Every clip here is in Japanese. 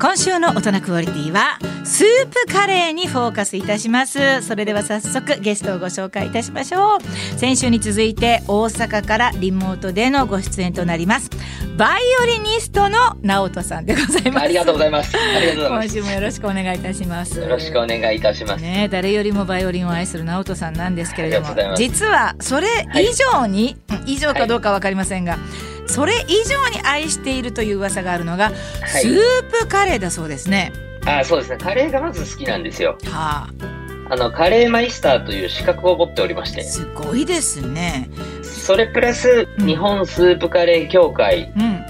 今週の大人クオリティはスープカレーにフォーカスいたします。それでは早速ゲストをご紹介いたしましょう。先週に続いて大阪からリモートでのご出演となりますバイオリニストの直人さんでございます。ありがとうございます。今週もよろしくお願いいたします。よろしくお願いいたします。ね誰よりもバイオリンを愛する直人さんなんですけれども実はそれ以上に、以上かどうかわかりませんが、それ以上に愛しているという噂があるのが、はいスープカレーだそうですね。あそうですねカレーがまず好きなんですよはあのカレーマイスターという資格を持っておりましあ、てすごいですね。それプラスうん日本スープカレー協会うん。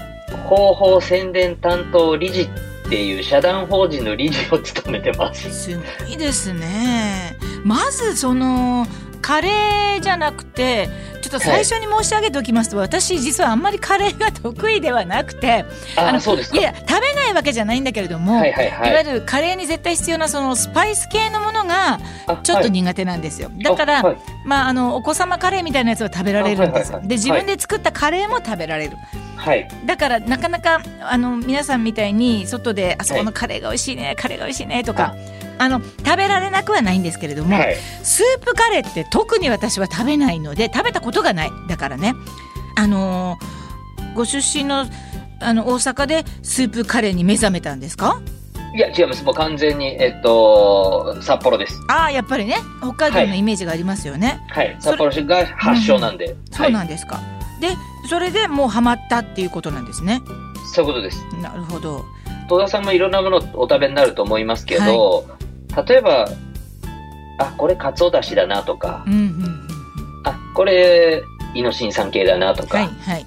広報宣伝担当理事っていう社団法人の理事を務めてますすごいですね。まずそのカレーじゃなくてちょっと最初に申し上げておきますと、私実はあんまりカレーが得意ではなくてのあそうですかいや食べないわけじゃないんだけれども、はいはいいはいわゆるカレーに絶対必要なそのスパイス系のものがあちょっとはい苦手なんですよ。だから、あはいまああのお子様カレーみたいなやつは食べられるんですよ。で自分で作ったカレーも食べられる。はいだからなかなかあの皆さんみたいに外であそこのカレーが美味しいね、カレーが美味しいねとか。あの食べられなくはないんですけれども、はい。スープカレーって特に私は食べないので食べたことがないだからね。あのーご出身のあの大阪でスープカレーに目覚めたんですか？いや違います。もう完全にえっと札幌です。ああやっぱりね。北海道のイメージがありますよね、はい。それ札幌市が発祥なんで、そうはい。なんですか、でそれでもうハマったっていうことなんですね。そういうことです。なるほど。戸田さんもいろんなものお食べになると思いますけど、例えばあこれかつおだしだなとかうんうんうんあこれイノシン酸系だなとか、はいはい。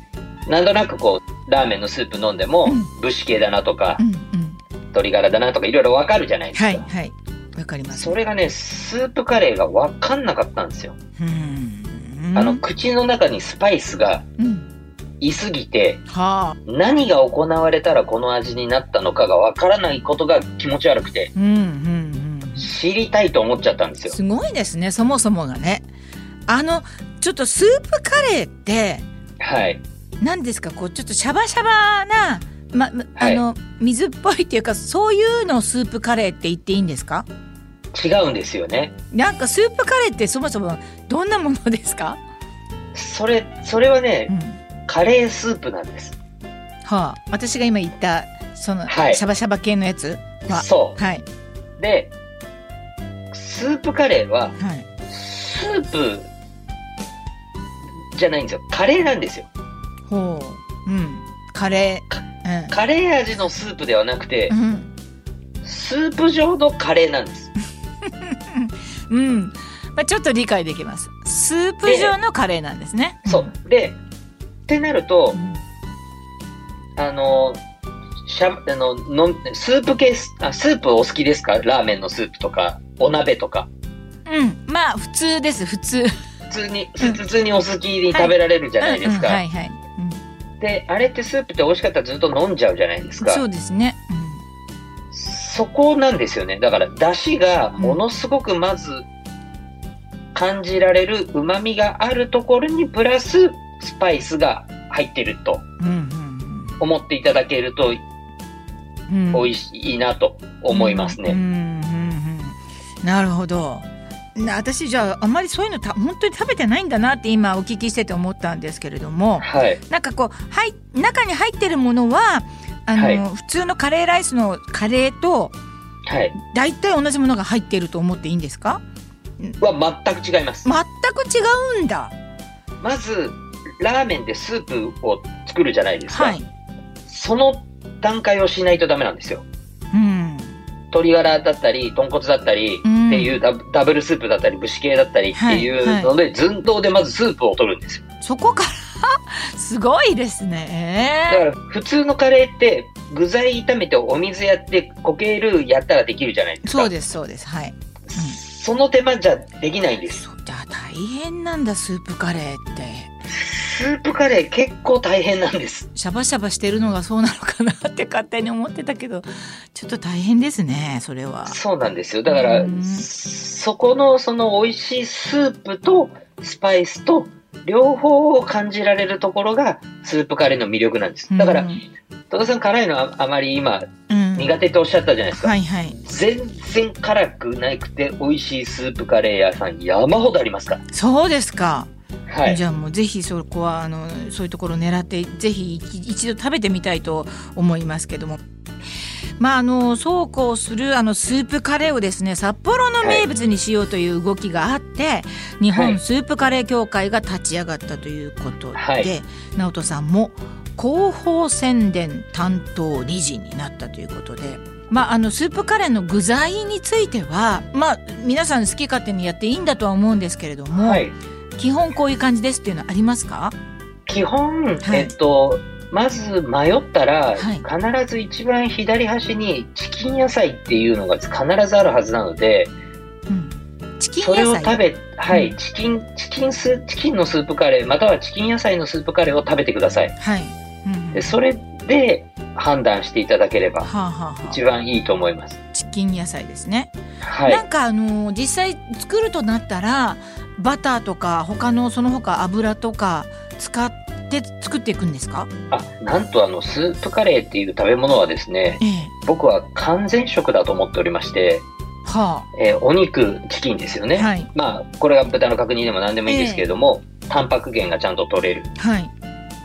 なんとなくこうラーメンのスープ飲んでも、うん。武士系だなとか、うんうん。鶏ガラだなとかいろいろわかるじゃないですか、はいはい。わかります。それがねスープカレーがわかんなかったんですよ、うん。あの口の中にスパイスがうん。いすぎてはあ。何が行われたらこの味になったのかがわからないことが気持ち悪くて。うんうんうん知りたいと思っちゃったんですよ。すごいですねそもそもがね。あのちょっとスープカレーってはい。何ですか？こうちょっとシャバシャバな、ま、まあはい。の水っぽいっていうかそういうのをスープカレーって言っていいんですか？違うんですよね。なんかスープカレーってそもそもどんなものですか、それそれはねうん、カレースープなんです。はあ。私が今言ったその、はい。シャバシャバ系のやつは。そはい、うでスープカレーははい、スープじゃないんですよ。カレーなんですよ。ほう。うん。カレー。カレー味のスープではなくてスープ状のカレーなんです。うん。まあ、ちょっと理解できます。スープ状のカレーなんですね、そう。でってなるとうん。あのしゃあののスープ系あスープお好きですか？ラーメンのスープとかお鍋とか。うん、まあ普通です。普通。普通に普通にお好きに食べられるじゃないですか、うん。うん。はいはい、であれってスープって美味しかったらずっと飲んじゃうじゃないですうん、か。そうですね、そこなんですよね。だから、出汁がものすごくまず感じられる旨味があるところに、プラススパイスが入ってるとうん、うん思っていただけるとうん。うん美味しいなと思いますね。うんなるほどな私じゃああんまりそういうのた本当に食べてないんだなって今お聞きしてて思ったんですけれどもはい。なんかこうはい中に入ってるものはあの、はい普通のカレーライスのカレーとはい。大体同じものが入っていると思っていいんですか？は全く違います。全く違うんだまず、ラーメンでスープを作るじゃないですか。はい、その段階をしないとダメなんですよ。うん、鶏ガラだったり、豚骨だったり、うん。っていうダブダブルスープだったり、武士系だったりっていうので、寸胴でまずスープを取るんですよ。そこから？すごいですね。だから普通のカレーって具材炒めてお水やって固形ルーやったらできるじゃないですか。そうですそうです。はい。その手間じゃできないんです。じゃあ大変なんだスープカレーってスープカレー結構大変なんです。シャバシャバしてるのがそうなのかなって勝手に思ってたけどちょっと大変ですねそれはそうなんですよ。だからうん、そこのその美味しいスープとスパイスと両方を感じられるところがスープカレーの魅力なんです。だから、うん戸田さん辛いのああまり今うん苦手とおっしゃったじゃないですか。はいはい全然辛くなくて美味しいスープカレー屋さん山ほどありますから。そうですか、はい。じゃあもうぜひそこはあのそういうところを狙ってぜひ一一度食べてみたいと思いますけども。まあ、あのそうこうするあのスープカレーをですね札幌の名物にしようという動きがあって、日本スープカレー協会が立ち上がったということで、はい直人さんも広報宣伝担当理事になったということで。まあ、あのスープカレーの具材については、まあ、皆さん好き勝手にやっていいんだとは思うんですけれども、はい。基本こういう感じですっていうのはありますか？基本、はい。えっと、まず迷ったら、はい。必ず一番左端にチキン野菜っていうのが必ずあるはずなので、うん。チキンそれを食べ、はい、うん。チキン、チキンス、チキンのスープカレー、またはチキン野菜のスープカレーを食べてください。はい、うんで、それで判断していただければはあはあは一番いいと思います。あ、チキン野菜ですね、はい。なんかあのー実際作るとなったらバターとか他のその他油とか使って作っていくんですか？あ、なんとあの、スープカレーっていう食べ物はですね、ええ。僕は完全食だと思っておりまして、はえーお肉、チキンですよね。あはい。まあ、これが豚の角煮でも何でもいいんですけれども、タンパク源がちゃんと取れる。はい。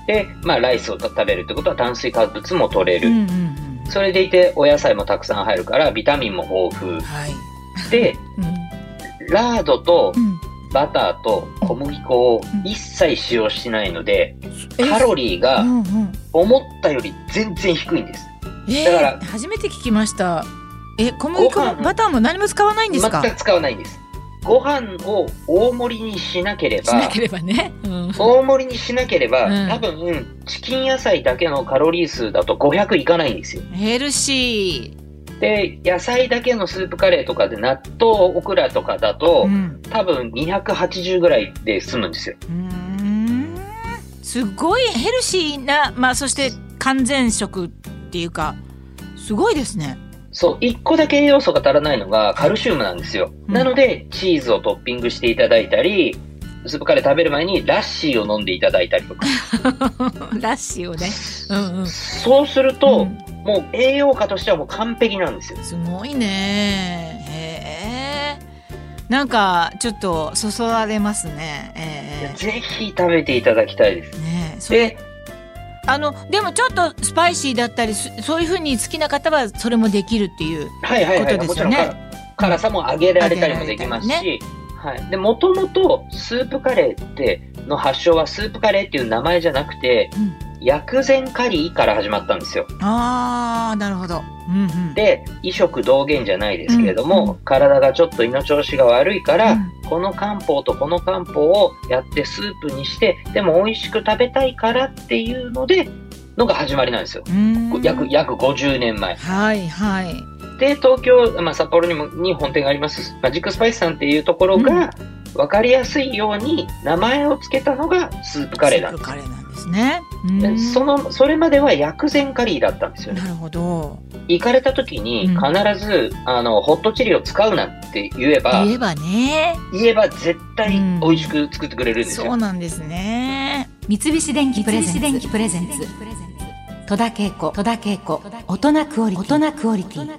で、まあ、ライスを食べるってことは炭水化物も取れる。うんうんうん。それでいて、お野菜もたくさん入るから、ビタミンも豊富。はい。で、うん。ラードとうんバターと小麦粉を一切使用しないので、えカロリーうが思ったより全然低いんです。えーだから初めて聞きました。え小麦粉もバターも何も使わないんですか？全く使わないんです。ご飯を大盛りにしなければしな、ければね、うん、大盛りにしなければ、うん。多分、チキン野菜だけのカロリー数だと500いかないんですよ。ヘルシで、野菜だけのスープカレーとかで納豆、オクラとかだーと、うん多分280ぐらいで済むんですよ。うーんすごいヘルシーな、まあ、そして完全食っていうかすごいですね。そう、1個だけ栄養素が足らないのがカルシウムなんですよ。うんなので、チーズをトッピングしていただいたり、スープカレー食べる前にラッシーを飲んでいただいたりとか。ラッシーをね。うんうん。そうすると、うんもう栄養価としてはもう完璧なんですよ。すごいね。へえ。なんかちょっとそそられますね。えぜひ食べていただきたいです。えねで、あのでもちょっとスパイシーだったりすそういう風に好きな方はそれもできるっていう。はいはいはい。ことでもちろんすよね辛辛さも上げられたりもできますし、上げはい。で、もともとスープカレーって、の発祥はスープカレーっていう名前じゃなくて、うん薬膳カリーから始まったんですよ。ああなるほど。うんうん。で、異食同源じゃないですけれども、うんうん体がちょっと胃の調子が悪いから、うんこの漢方とこの漢方をやってスープにして、でも美味しく食べたいからっていうので、のが始まりなんですよ。約、約50年前。はいはい。で、東京、まあ、札幌にも、に本店があります、マジックスパイスさんっていうところが、わかりやすいように名前を付けたのがスープカレーなんスープです。ね。その、それまでは薬膳カリーだったんですよね。なるほど。行かれた時にうん必ず、あの、ホットチリを使うなって言えば、言えばね。言えば絶対うん美味しく作ってくれるんですよ。そうなんですね。三菱電機プレゼンツ三菱電機プレゼンツ戸田恵子戸田恵子大人クオリティ大人クオリティ